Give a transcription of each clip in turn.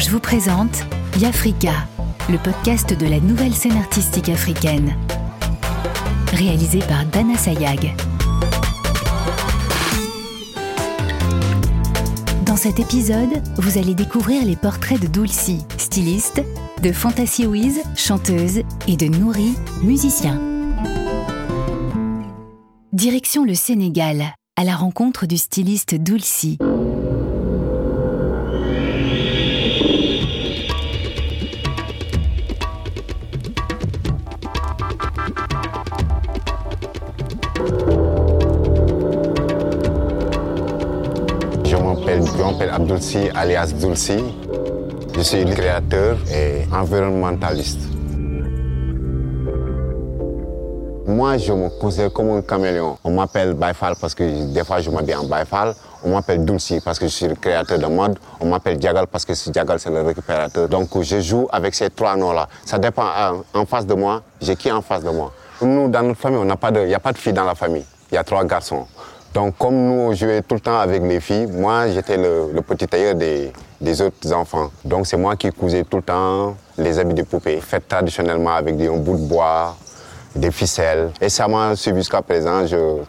je vous présente Yafrika, le podcast de la nouvelle scène artistique africaine. Réalisé par Dana Sayag. Dans cet épisode, vous allez découvrir les portraits de Dulcie, styliste, de Fantasy chanteuse, et de Nouri, musicien. Direction le Sénégal, à la rencontre du styliste Dulcie. Abdulsi alias Dulci. Je suis créateur et environnementaliste. Moi, je me considère comme un caméléon. On m'appelle Baifal parce que des fois je m'habille en Baifal. On m'appelle Dulci parce que je suis le créateur de mode. On m'appelle Diagal parce que Diagal c'est le récupérateur. Donc je joue avec ces trois noms-là. Ça dépend en face de moi, j'ai qui en face de moi. Nous, dans notre famille, il n'y a pas de filles dans la famille. Il y a trois garçons. Donc comme nous, on tout le temps avec les filles, moi, j'étais le, petit tailleur des, autres enfants. Donc c'est moi qui cousais tout le temps les habits de poupées, faits traditionnellement avec des, un bout de bois, des ficelles. Et ça m'a suivi jusqu'à présent.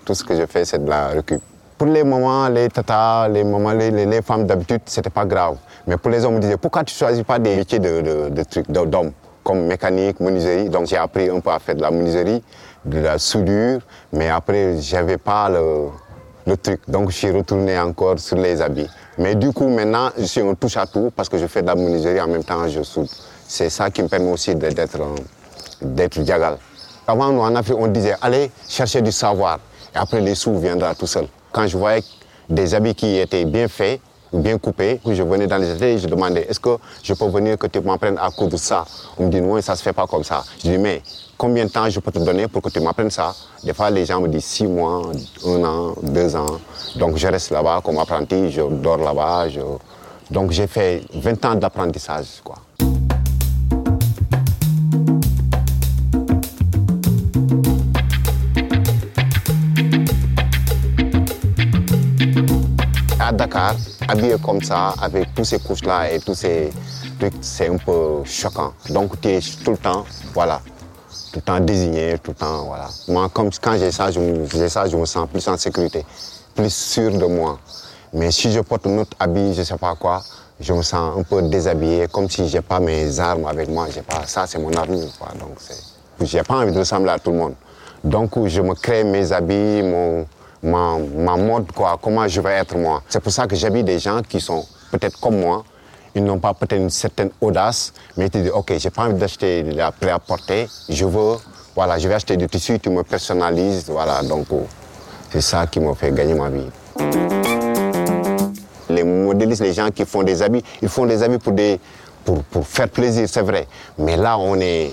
Tout ce que je fais, c'est de la récup. Pour les mamans, les tatas, les mamans, les, femmes d'habitude, c'était pas grave. Mais pour les hommes, on me disait pourquoi tu choisis pas des métiers de, de, de trucs d'hommes comme mécanique, menuiserie? Donc j'ai appris un peu à faire de la menuiserie, de la soudure, mais après j'avais pas le, le truc. Donc je suis retourné encore sur les habits. Mais du coup maintenant je suis un touche à tout parce que je fais de la menuiserie en même temps je soude. C'est ça qui me permet aussi d'être d'être diagal. Avant nous en Afrique on disait allez chercher du savoir et après les sous viendra tout seul. Quand je voyais des habits qui étaient bien faits, bien coupé. Je venais dans les ateliers je demandais est-ce que je peux venir que tu m'apprennes à coudre ça? On me dit non, ça se fait pas comme ça. Je dis mais combien de temps je peux te donner pour que tu m'apprennes ça? Des fois les gens me disent six mois, un an, deux ans. Donc je reste là-bas comme apprenti, je dors là-bas. Donc j'ai fait 20 ans d'apprentissage. À Dakar, habillé comme ça, avec tous ces couches-là et tous ces trucs, c'est un peu choquant. Donc tu es tout le temps, voilà, tout le temps désigné, tout le temps, voilà. Moi, comme, quand j'ai ça, j'ai ça, je me sens plus en sécurité, plus sûr de moi. Mais si je porte un autre habit, je sais pas quoi, je me sens un peu déshabillé, comme si j'ai pas mes armes avec moi, j'ai pas, ça c'est mon armure, quoi. Donc j'ai pas envie de ressembler à tout le monde. Donc je me crée mes habits, mon, Ma, ma, mode, quoi, comment je vais être moi. C'est pour ça que j'habille des gens qui sont peut-être comme moi, ils n'ont pas peut-être une certaine audace, mais ils te disent, ok, j'ai pas envie d'acheter de la prêt-à-porter, je veux, voilà, je vais acheter du tissu, tu me personnalises, voilà, donc c'est ça qui m'a fait gagner ma vie. Les modélistes, les gens qui font des habits, ils font des habits pour, faire plaisir, c'est vrai, mais là, on est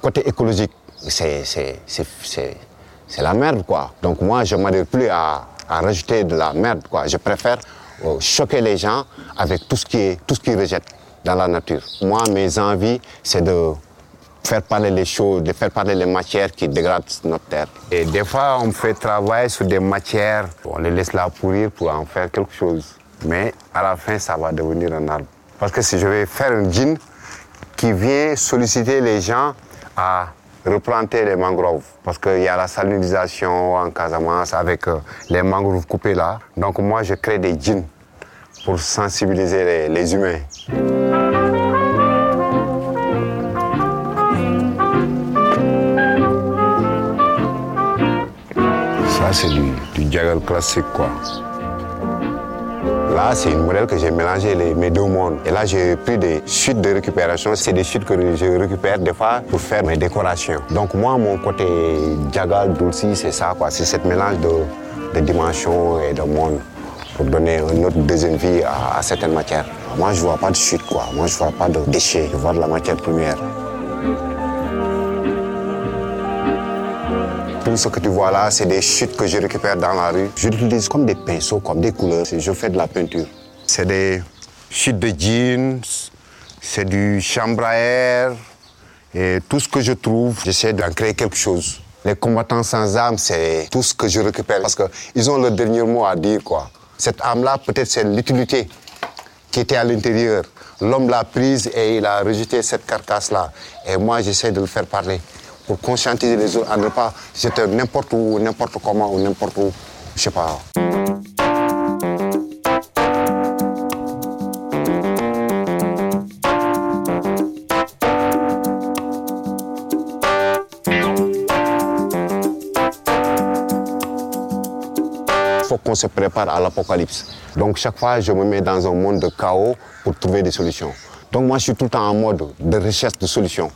côté écologique, c'est la merde, quoi. Donc moi, je ne m'adhère plus à, à, rajouter de la merde, quoi. Je préfère choquer les gens avec tout ce qui est, tout ce qu'ils rejettent dans la nature. Moi, mes envies, c'est de faire parler les choses, de faire parler les matières qui dégradent notre terre. Et des fois, on fait travailler sur des matières, on les laisse là pourrir pour en faire quelque chose. Mais à la fin, ça va devenir un arbre. Parce que si je vais faire un jean qui vient solliciter les gens à replanter les mangroves parce qu'il y a la salinisation en Casamance avec euh, les mangroves coupées là. Donc moi je crée des jeans pour sensibiliser les, humains. Ça c'est du, du classique quoi. Là, c'est une modèle que j'ai mélangé les, mes deux mondes. Et là, j'ai pris des chutes de récupération. C'est des chutes que je récupère des fois pour faire mes décorations. Donc moi, mon côté diagal, dulci, c'est ça, quoi. C'est cette mélange de, de dimensions et de monde pour donner une autre deuxième vie à, à certaines matières. Moi, je vois pas de chute, quoi. Moi, je vois pas de déchets. Je vois de la matière première. Tout ce que tu vois là, c'est des chutes que je récupère dans la rue. Je l'utilise comme des pinceaux, comme des couleurs. Je fais de la peinture. C'est des chutes de jeans, c'est du chambre à air. Et tout ce que je trouve, j'essaie d'en créer quelque chose. Les combattants sans âme, c'est tout ce que je récupère parce qu'ils ont le dernier mot à dire. Cette âme-là, peut-être c'est l'utilité qui était à l'intérieur. L'homme l'a prise et il a rejeté cette carcasse-là. Et moi, j'essaie de le faire parler pour conscientiser les autres à ne pas jeter n'importe où, n'importe comment ou n'importe où, je sais pas. Il faut qu'on se prépare à l'apocalypse. Donc chaque fois, je me mets dans un monde de chaos pour trouver des solutions. Donc moi, je suis tout le temps en mode de recherche de solutions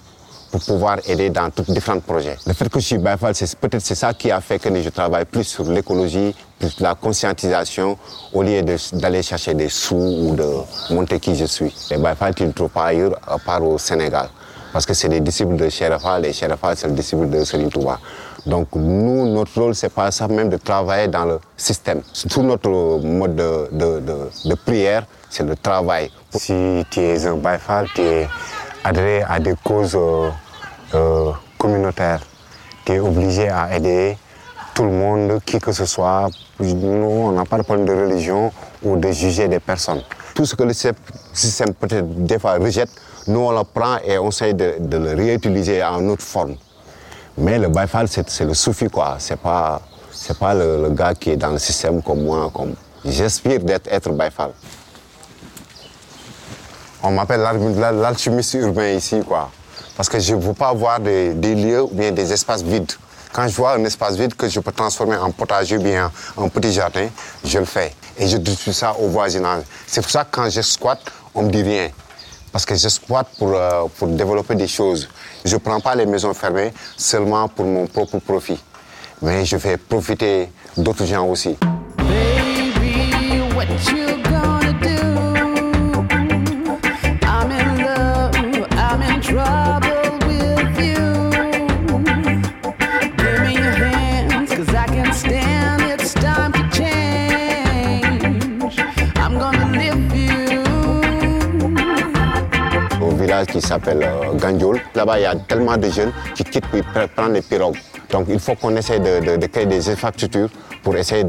pour pouvoir aider dans tous différents projets. Le fait que je suis Baifal, c'est peut-être c'est ça qui a fait que je travaille plus sur l'écologie, plus la conscientisation, au lieu d'aller chercher des sous ou de montrer qui je suis. Les Baifal, tu ne trouves pas ailleurs, à part au Sénégal. Parce que c'est des disciples de Sherafal et Sherafal, c'est le disciple de Serine Touba. Donc nous, notre rôle, c'est pas ça même de travailler dans le système. Tout notre mode de, de, de, prière, c'est le travail. Si tu es un Baifal, tu es adhéré à des causes euh, euh, communautaires. Tu es obligé à aider tout le monde, qui que ce soit. Nous, on n'a pas de problème de religion ou de juger des personnes. Tout ce que le système peut-être des fois rejette, nous on le prend et on essaie de, le réutiliser en autre forme. Mais le Baifal, c'est le soufi, quoi. C'est pas, pas le, gars qui est dans le système comme moi. Comme... D'être être. On m'appelle l'alchimiste urbain ici, quoi. Parce que je ne veux pas avoir des, lieux ou bien des espaces vides. Quand je vois un espace vide que je peux transformer en potager ou bien en petit jardin, je le fais. Et je distribue ça au voisinage. C'est pour ça que quand je squatte, on me dit rien. Parce que je squatte pour, euh, pour développer des choses. Je ne prends pas les maisons fermées seulement pour mon propre profit. Mais je fais profiter d'autres gens aussi. Baby, what you qui s'appelle euh, Gandiol, là-bas il y a tellement de jeunes qui quittent pour prendre les pirogues. Donc il faut qu'on essaie de, créer des infrastructures pour essayer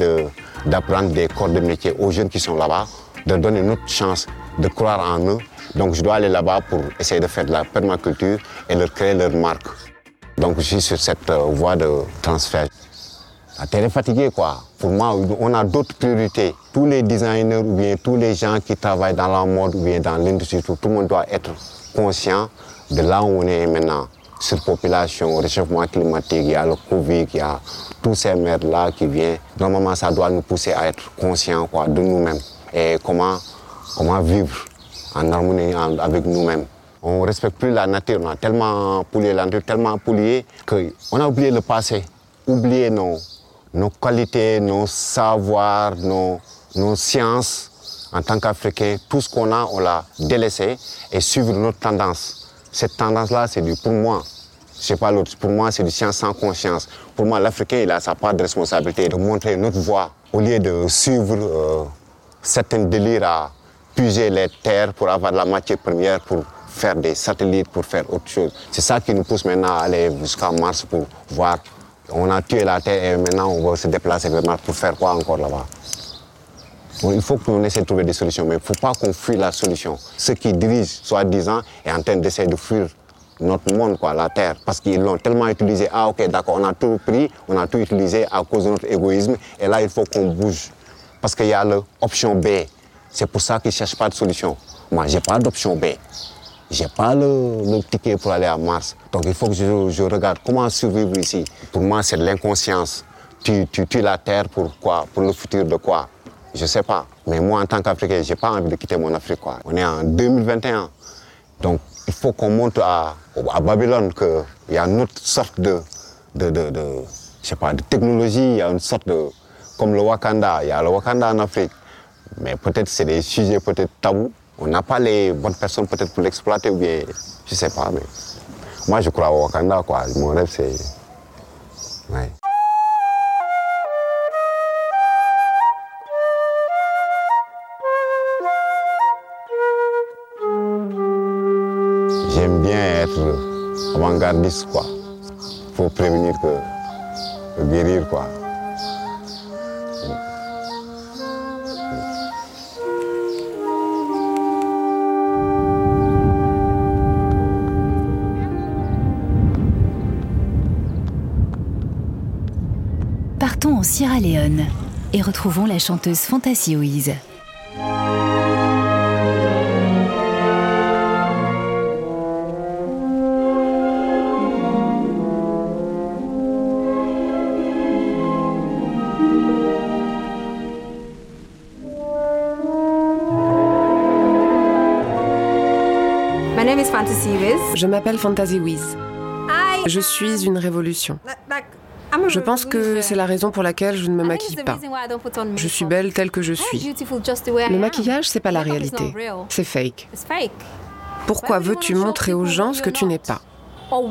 d'apprendre des corps de métier aux jeunes qui sont là-bas, de donner une autre chance de croire en eux. Donc je dois aller là-bas pour essayer de faire de la permaculture et leur créer leur marque. Donc je suis sur cette euh, voie de transfert. La terre est fatiguée quoi. Pour moi, on a d'autres priorités. Tous les designers ou bien tous les gens qui travaillent dans la mode ou bien dans l'industrie, tout, le monde doit être conscient de là où on est maintenant surpopulation, réchauffement climatique, il y a le Covid, il y a tous ces merdes-là qui viennent. Normalement, ça doit nous pousser à être conscients quoi, de nous-mêmes et comment, comment vivre en harmonie avec nous-mêmes. On ne respecte plus la nature, on a tellement pollué la tellement pollué qu'on a oublié le passé, oublié nos, nos qualités, nos savoirs, nos, sciences en tant qu'Africains. Tout ce qu'on a, on l'a délaissé et suivre notre tendance. Cette tendance-là, c'est du pour moi. Je sais pas l'autre. Pour moi, c'est du science sans conscience. Pour moi, l'Africain, il a sa part de responsabilité de montrer notre voie au lieu de suivre euh, certains délires à puiser les terres pour avoir de la matière première pour faire des satellites, pour faire autre chose. C'est ça qui nous pousse maintenant à aller jusqu'à Mars pour voir. On a tué la Terre et maintenant on va se déplacer Mars pour faire quoi encore là-bas? Il faut qu'on essaie de trouver des solutions, mais il ne faut pas qu'on fuit la solution. Ceux qui dirigent, soi-disant, est en train d'essayer de fuir notre monde, quoi, la Terre, parce qu'ils l'ont tellement utilisé. Ah, ok, d'accord, on a tout pris, on a tout utilisé à cause de notre égoïsme, et là, il faut qu'on bouge. Parce qu'il y a l'option B. C'est pour ça qu'ils ne cherchent pas de solution. Moi, je n'ai pas d'option B. Je n'ai pas le, le, ticket pour aller à Mars. Donc, il faut que je, je regarde comment survivre ici. Pour moi, c'est de l'inconscience. Tu, tu tues la Terre pour quoi? Pour le futur de quoi? Je sais pas. Mais moi, en tant qu'Africain, j'ai pas envie de quitter mon Afrique. On est en 2021. Donc, il faut qu'on montre à, à Babylone qu'il y a une autre sorte de, de, de, de, je sais pas, de technologie, il y a une sorte de... Comme le Wakanda, il y a le Wakanda en Afrique. Mais peut-être c'est des sujets peut-être tabous. On n'a pas les bonnes personnes peut-être pour l'exploiter ou bien... Je sais pas, mais... Moi, je crois au Wakanda, quoi. Mon rêve, c'est... Ouais. J'aime bien être avant-gardiste, quoi. Faut prévenir que, guérir, quoi. Sierra Leone et retrouvons la chanteuse Wiz. Je m'appelle Fantasy Wiz. I, Je suis une révolution. Like, I'm a Je pense que c'est la raison pour laquelle je ne me think maquille pas. Je suis belle telle que je suis. I Le maquillage, c'est pas la réalité. C'est fake. Pourquoi veux-tu montrer aux gens ce que tu n'es pas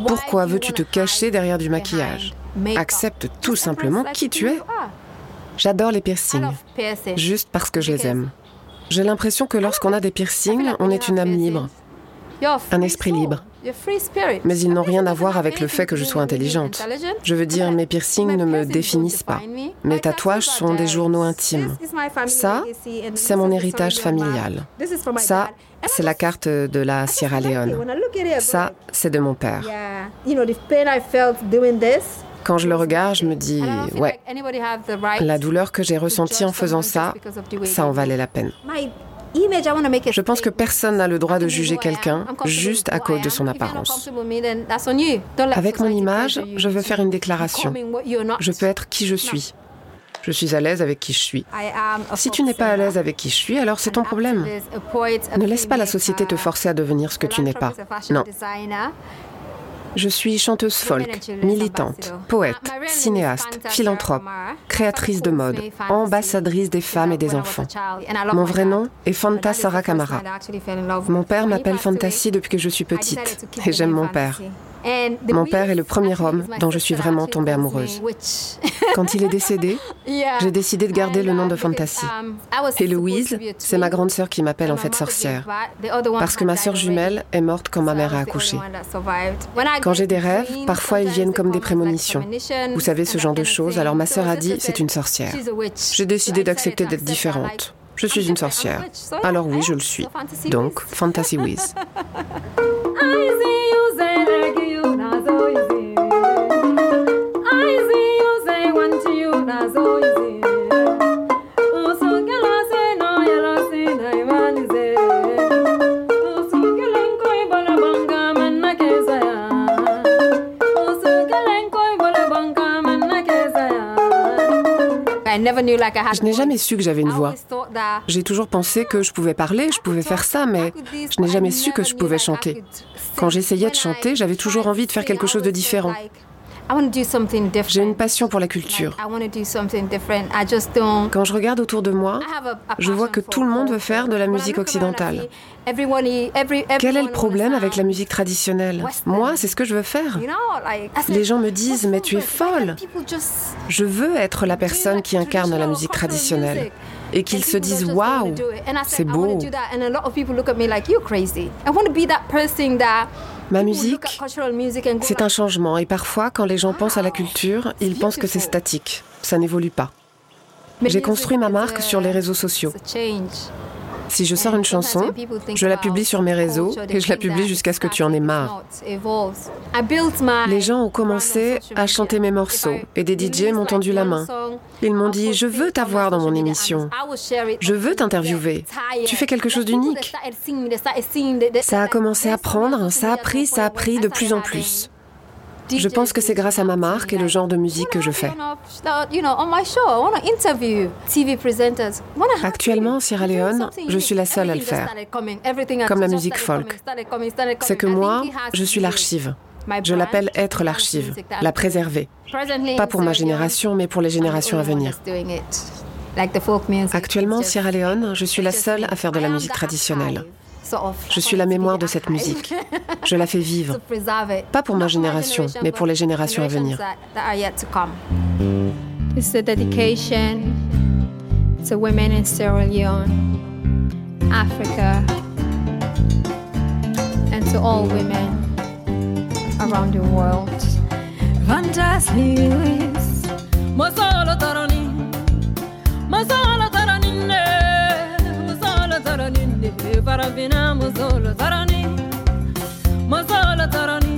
Pourquoi veux-tu te cacher derrière du maquillage? Accepte tout simplement qui tu es. J'adore les piercings, juste parce que je les aime. J'ai l'impression que lorsqu'on a des piercings, on est une âme libre. un esprit libre. Mais ils n'ont rien à voir avec le fait que je sois intelligente. intelligent. Je veux dire, mes piercings ne me définissent pas. Mes tatouages sont des journaux intimes. Ça, c'est mon héritage familial. Ça, c'est la carte de la Sierra. Leone. Ça, c'est de mon père. Quand je le regarde, je me dis, ouais, la douleur que j'ai ressentie en faisant ça, ça en valait la peine. Je pense que personne n'a le droit de juger quelqu'un juste à cause de son apparence. Avec mon image, je veux faire une déclaration. Je peux être qui je suis. Je suis à l'aise avec qui je suis. Si tu n'es pas à l'aise avec qui je suis, alors c'est ton problème. Ne laisse pas la société te forcer à devenir ce que tu n'es pas. Non. Je suis chanteuse folk, militante, poète, cinéaste, philanthrope, créatrice de mode, ambassadrice des femmes et des enfants. Mon vrai nom est Fanta Sarah Kamara. Mon père m'appelle Fantasy depuis que je suis petite et j'aime mon père. Mon père est le premier homme dont je suis vraiment tombée amoureuse. Quand il est décédé, j'ai décidé de garder le nom de Fantasy. Et Louise, c'est ma grande sœur qui m'appelle en fait sorcière. Parce que ma sœur jumelle est morte quand ma mère a accouché. Quand j'ai des rêves, parfois ils viennent comme des prémonitions. Vous savez, ce genre de choses. Alors ma sœur a dit, c'est une sorcière. J'ai décidé d'accepter d'être différente. Je suis une sorcière. Alors oui, je le suis. Donc, Fantasy Wiz. I see you, se le nazo Je n'ai jamais su que j'avais une voix. J'ai toujours pensé que je pouvais parler, je pouvais faire ça, mais je n'ai jamais su que je pouvais chanter. Quand j'essayais de chanter, j'avais toujours envie de faire quelque chose de différent. J'ai une passion pour la culture. Quand je regarde autour de moi, je vois que tout le monde veut faire de la musique occidentale. Quel est le problème avec la musique traditionnelle? Moi, c'est ce que je veux faire. Les gens me disent, mais tu es folle. Je veux être la personne qui incarne la musique traditionnelle. Et qu'ils se disent, waouh, c'est beau. Ma musique, c'est un changement. Et parfois, quand les gens pensent à la culture, ils pensent que c'est statique. Ça n'évolue pas. J'ai construit ma marque sur les réseaux sociaux. Si je sors une chanson, je la publie sur mes réseaux et je la publie jusqu'à ce que tu en aies marre. Les gens ont commencé à chanter mes morceaux et des DJ m'ont tendu la main. Ils m'ont dit Je veux t'avoir dans mon émission. Je veux t'interviewer. Tu fais quelque chose d'unique. Ça a commencé à prendre, ça a pris, ça a pris de plus en plus. Je pense que c'est grâce à ma marque et le genre de musique que je fais. Actuellement, en Sierra Leone, je suis la seule à le faire. Comme la musique folk. C'est que moi, je suis l'archive. Je l'appelle être l'archive, la préserver. Pas pour ma génération, mais pour les générations à venir. Actuellement, en Sierra Leone, je suis la seule à faire de la musique traditionnelle. Je suis la mémoire de cette musique. Je la fais vivre. Pas pour ma génération, mais pour les générations à venir. It's a dedication to women in Sierra Leone, Africa, and to all women around the world. Fantasy zara binam mozolo zarani mozolo zarani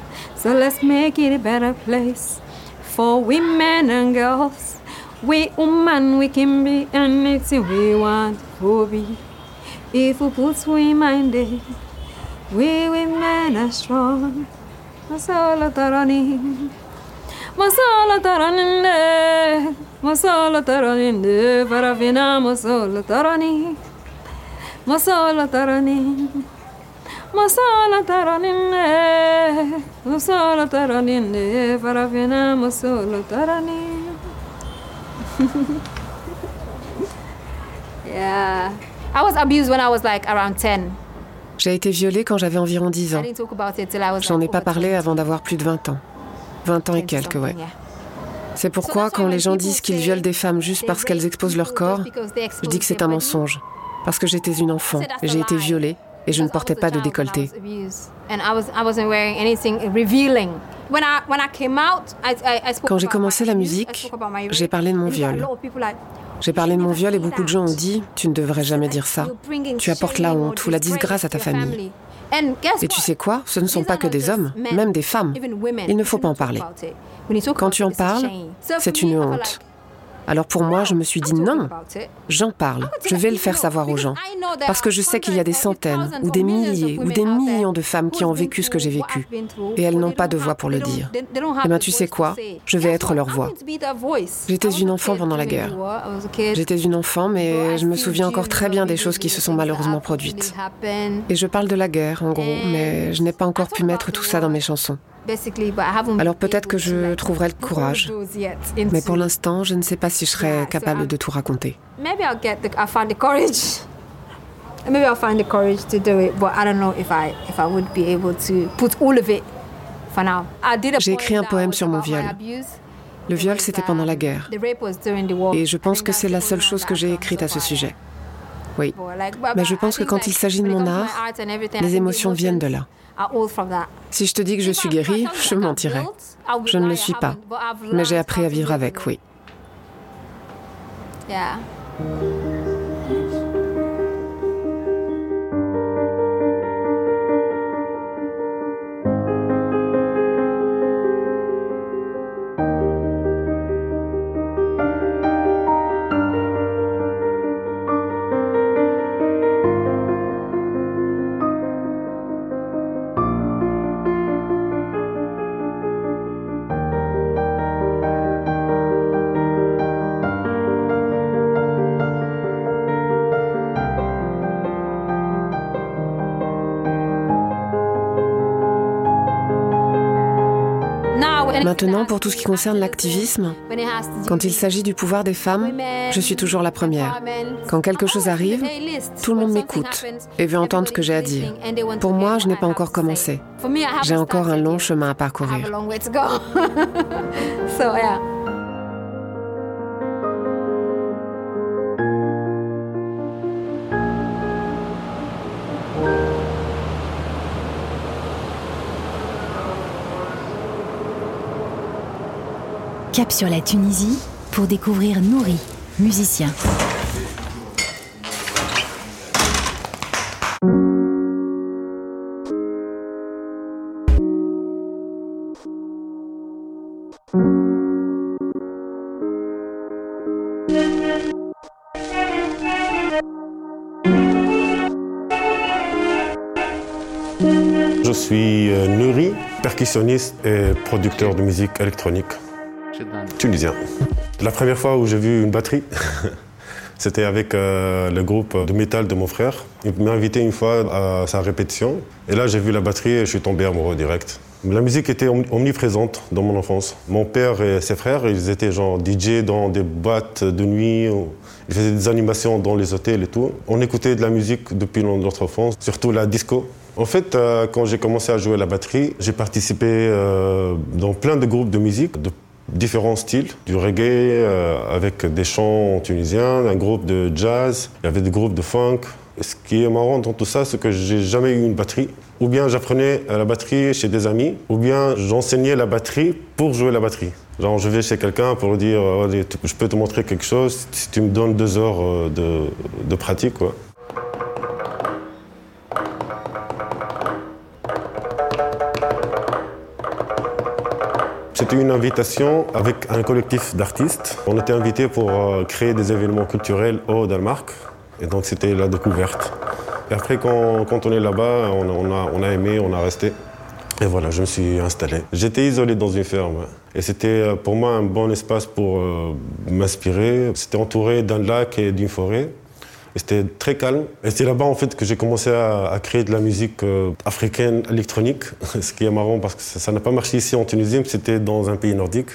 So let's make it a better place for women and girls. We women, we can be anything we want to be. If we put we mind it, we women are strong. Masala tarani, masala tarani, masala tarani, farafina masala tarani, masala tarani. Masala tarani, masala tarani, farafina masala tarani. yeah. I was abused when I was like around 10. J'ai été violée quand j'avais environ 10 I ans. J'en ai pas parlé 20. avant d'avoir plus de 20 ans. 20 ans et quelques, ouais. C'est pourquoi quand les gens disent qu'ils violent des femmes juste parce qu'elles exposent leur corps, je dis que c'est un mensonge. Parce que j'étais une enfant, et j'ai été violée, et je ne portais pas de décolleté. Quand j'ai commencé la musique, j'ai parlé de mon viol. J'ai parlé de mon viol et beaucoup de gens ont dit Tu ne devrais jamais dire ça. Tu apportes la honte ou la disgrâce à ta famille. Et tu sais quoi? Ce ne sont pas que des hommes, même des femmes. Il ne faut pas en parler. Quand tu en parles, c'est une honte. Alors pour moi, je me suis dit non, j'en parle, je vais le faire savoir aux gens. Parce que je sais qu'il y a des centaines ou des milliers ou des millions de femmes qui ont vécu ce que j'ai vécu. Et elles n'ont pas de voix pour le dire. Eh bien tu sais quoi? Je vais être leur voix. J'étais une enfant pendant la guerre. J'étais une enfant, mais je me souviens encore très bien des choses qui se sont malheureusement produites. Et je parle de la guerre, en gros, mais je n'ai pas encore pu mettre tout ça dans mes chansons. Alors peut-être que je trouverai le courage. Mais pour l'instant, je ne sais pas si je serai capable de tout raconter. Maybe I'll get the, I'll find the courage. Maybe I'll find the courage to do it, but I don't know if I if I would be able to put all of it for now. I did a J'ai écrit un poème sur mon viol. Le viol, c'était pendant la guerre. The war. Et je pense que c'est la seule chose que j'ai écrite à ce sujet. Oui. Mais je I pense que think, quand il s'agit de mon art, les émotions viennent de là. Si je te dis que je suis guérie, je mentirais. Je ne le suis pas. Mais j'ai appris à vivre avec, oui. Yeah. Maintenant, pour tout ce qui concerne l'activisme, quand il s'agit du pouvoir des femmes, je suis toujours la première. Quand quelque chose arrive, tout le monde m'écoute et veut entendre ce que j'ai à dire. Pour moi, je n'ai pas encore commencé. J'ai encore un long chemin à parcourir. Cap sur la Tunisie pour découvrir Nouri, musicien. Je suis euh, Nuri, percussionniste et producteur de musique électronique tunisien. La première fois où j'ai vu une batterie, c'était avec euh, le groupe de métal de mon frère. Il m'a invité une fois à sa répétition. Et là, j'ai vu la batterie et je suis tombé amoureux direct. La musique était om- omniprésente dans mon enfance. Mon père et ses frères, ils étaient genre DJ dans des boîtes de nuit. Ils faisaient des animations dans les hôtels et tout. On écoutait de la musique depuis notre enfance, surtout la disco. En fait, euh, quand j'ai commencé à jouer la batterie, j'ai participé euh, dans plein de groupes de musique de différents styles, du reggae euh, avec des chants tunisiens, un groupe de jazz, il y avait des groupes de funk. ce qui est marrant dans tout ça, c'est que j'ai jamais eu une batterie. Ou bien j'apprenais la batterie chez des amis, ou bien j'enseignais la batterie pour jouer la batterie. Genre, je vais chez quelqu'un pour lui dire, je peux te montrer quelque chose si tu me donnes deux heures de, de pratique. Quoi. C'était une invitation avec un collectif d'artistes. On était invités pour euh, créer des événements culturels au Danemark. Et donc c'était la découverte. Et après, quand, on est là-bas, on, a, aimé, on a resté. Et voilà, je me suis installé. J'étais isolé dans une ferme. Et c'était euh, pour moi un bon espace pour euh, m'inspirer. C'était entouré d'un lac et d'une forêt. C'était très calme. Et c'est là-bas en fait que j'ai commencé à, créer de la musique euh, africaine électronique. Ce qui est marrant parce que ça n'a pas marché ici en Tunisie, mais c'était dans un pays nordique.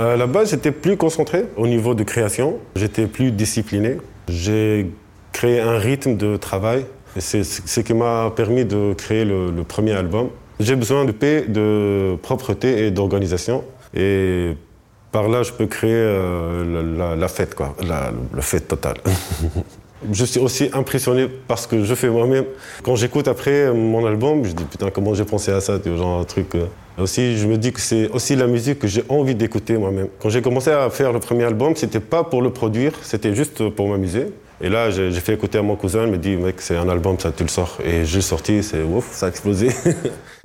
Euh, là-bas, j'étais plus concentré au niveau de création. J'étais plus discipliné. J'ai créé un rythme de travail. C'est ce qui m'a permis de créer le, premier album. J'ai besoin de paix, de propreté et d'organisation. Et par là, je peux créer euh, la, fête, quoi, la, la fête totale. Je suis aussi impressionné parce que je fais moi-même. Quand j'écoute après mon album, je dis putain, comment j'ai pensé à ça, genre un truc. Euh. Aussi, je me dis que c'est aussi la musique que j'ai envie d'écouter moi-même. Quand j'ai commencé à faire le premier album, c'était pas pour le produire, c'était juste pour m'amuser. Et là, j'ai fait écouter à mon cousin, il me dit, mec, c'est un album, ça, tu le sors. Et j'ai sorti, c'est ouf, ça a explosé.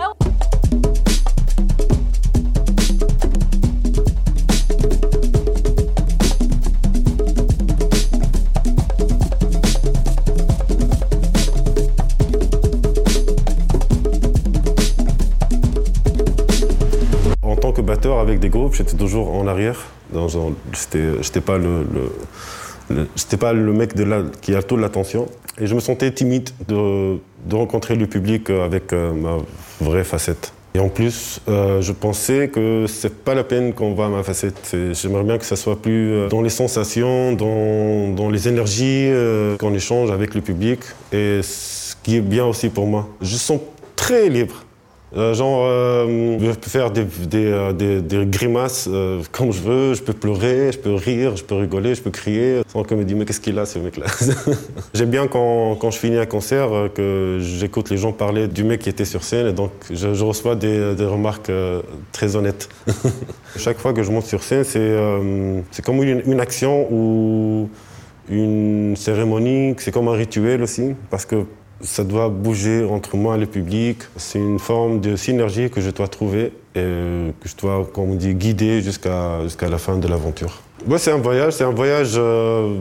j'étais toujours en arrière. J'étais pas le, pas le mec qui a toute l'attention. Et je me sentais timide de, rencontrer le public avec euh, ma vraie facette. Et en plus, euh, je pensais que c'est pas la peine qu'on voit ma facette. J'aimerais bien que ça soit plus euh, dans les sensations, dans, dans les énergies qu'on échange avec le public. Et ce qui est bien aussi pour moi. Je sens très libre. Euh, genre, euh, je peux faire des, des, euh, des, grimaces comme je veux, je peux pleurer, je peux rire, je peux rigoler, je peux crier, sans qu'on me dise mais qu'est-ce qu'il a ce mec-là J'aime bien quand, quand, je finis un concert que j'écoute les gens parler du mec qui était sur scène et donc je, je reçois des, remarques très honnêtes. Chaque fois que je monte sur scène, c'est comme une, une action ou une cérémonie, c'est comme un rituel aussi, parce que ça doit bouger entre moi et le public. C'est une forme de synergie que je dois trouver et que je dois, comme on dit, guider jusqu'à jusqu'à la fin de l'aventure. Ouais, c'est un voyage, c'est un voyage. Euh,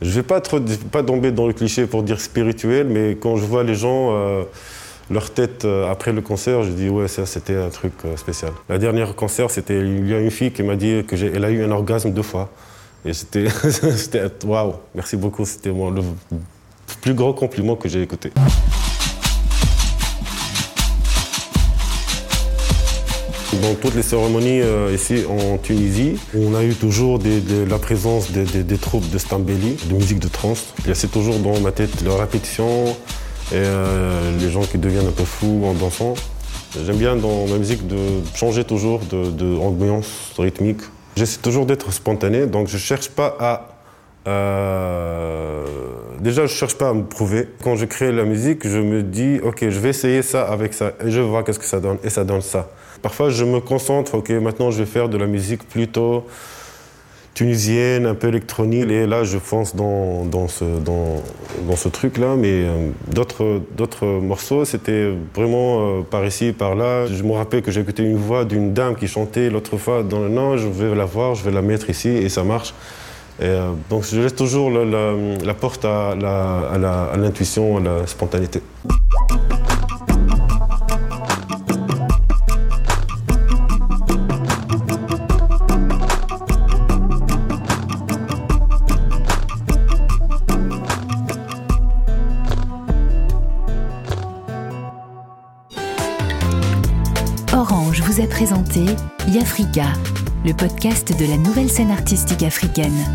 je vais pas, trop, pas tomber dans le cliché pour dire spirituel, mais quand je vois les gens, euh, leur tête euh, après le concert, je dis ouais, ça c'était un truc spécial. La dernière concert, c'était il y a une fille qui m'a dit qu'elle a eu un orgasme deux fois. Et c'était waouh, merci beaucoup, c'était moi le plus grand compliment que j'ai écouté. Dans toutes les cérémonies euh, ici en Tunisie, on a eu toujours la présence des, troupes de Stambeli, de musique de trance. C'est toujours dans ma tête la répétition et euh, les gens qui deviennent un peu fous en dansant. J'aime bien dans ma musique de changer toujours d'ambiance de, rythmique. J'essaie toujours d'être spontané, donc je ne cherche pas à euh, déjà, je cherche pas à me prouver. Quand je crée la musique, je me dis, ok, je vais essayer ça avec ça, et je vois qu'est-ce que ça donne, et ça donne ça. Parfois, je me concentre, ok, maintenant je vais faire de la musique plutôt tunisienne, un peu électronique, et là, je fonce dans, dans ce, dans, dans ce truc-là. Mais euh, d'autres, d'autres morceaux, c'était vraiment euh, par ici, par là. Je me rappelle que j'ai écouté une voix d'une dame qui chantait l'autre fois dans le non, je vais la voir, je vais la mettre ici, et ça marche. Euh, donc je laisse toujours la, porte à, l'intuition, à, la spontanéité. Orange vous a présenté Yafrika le podcast de la nouvelle scène artistique africaine.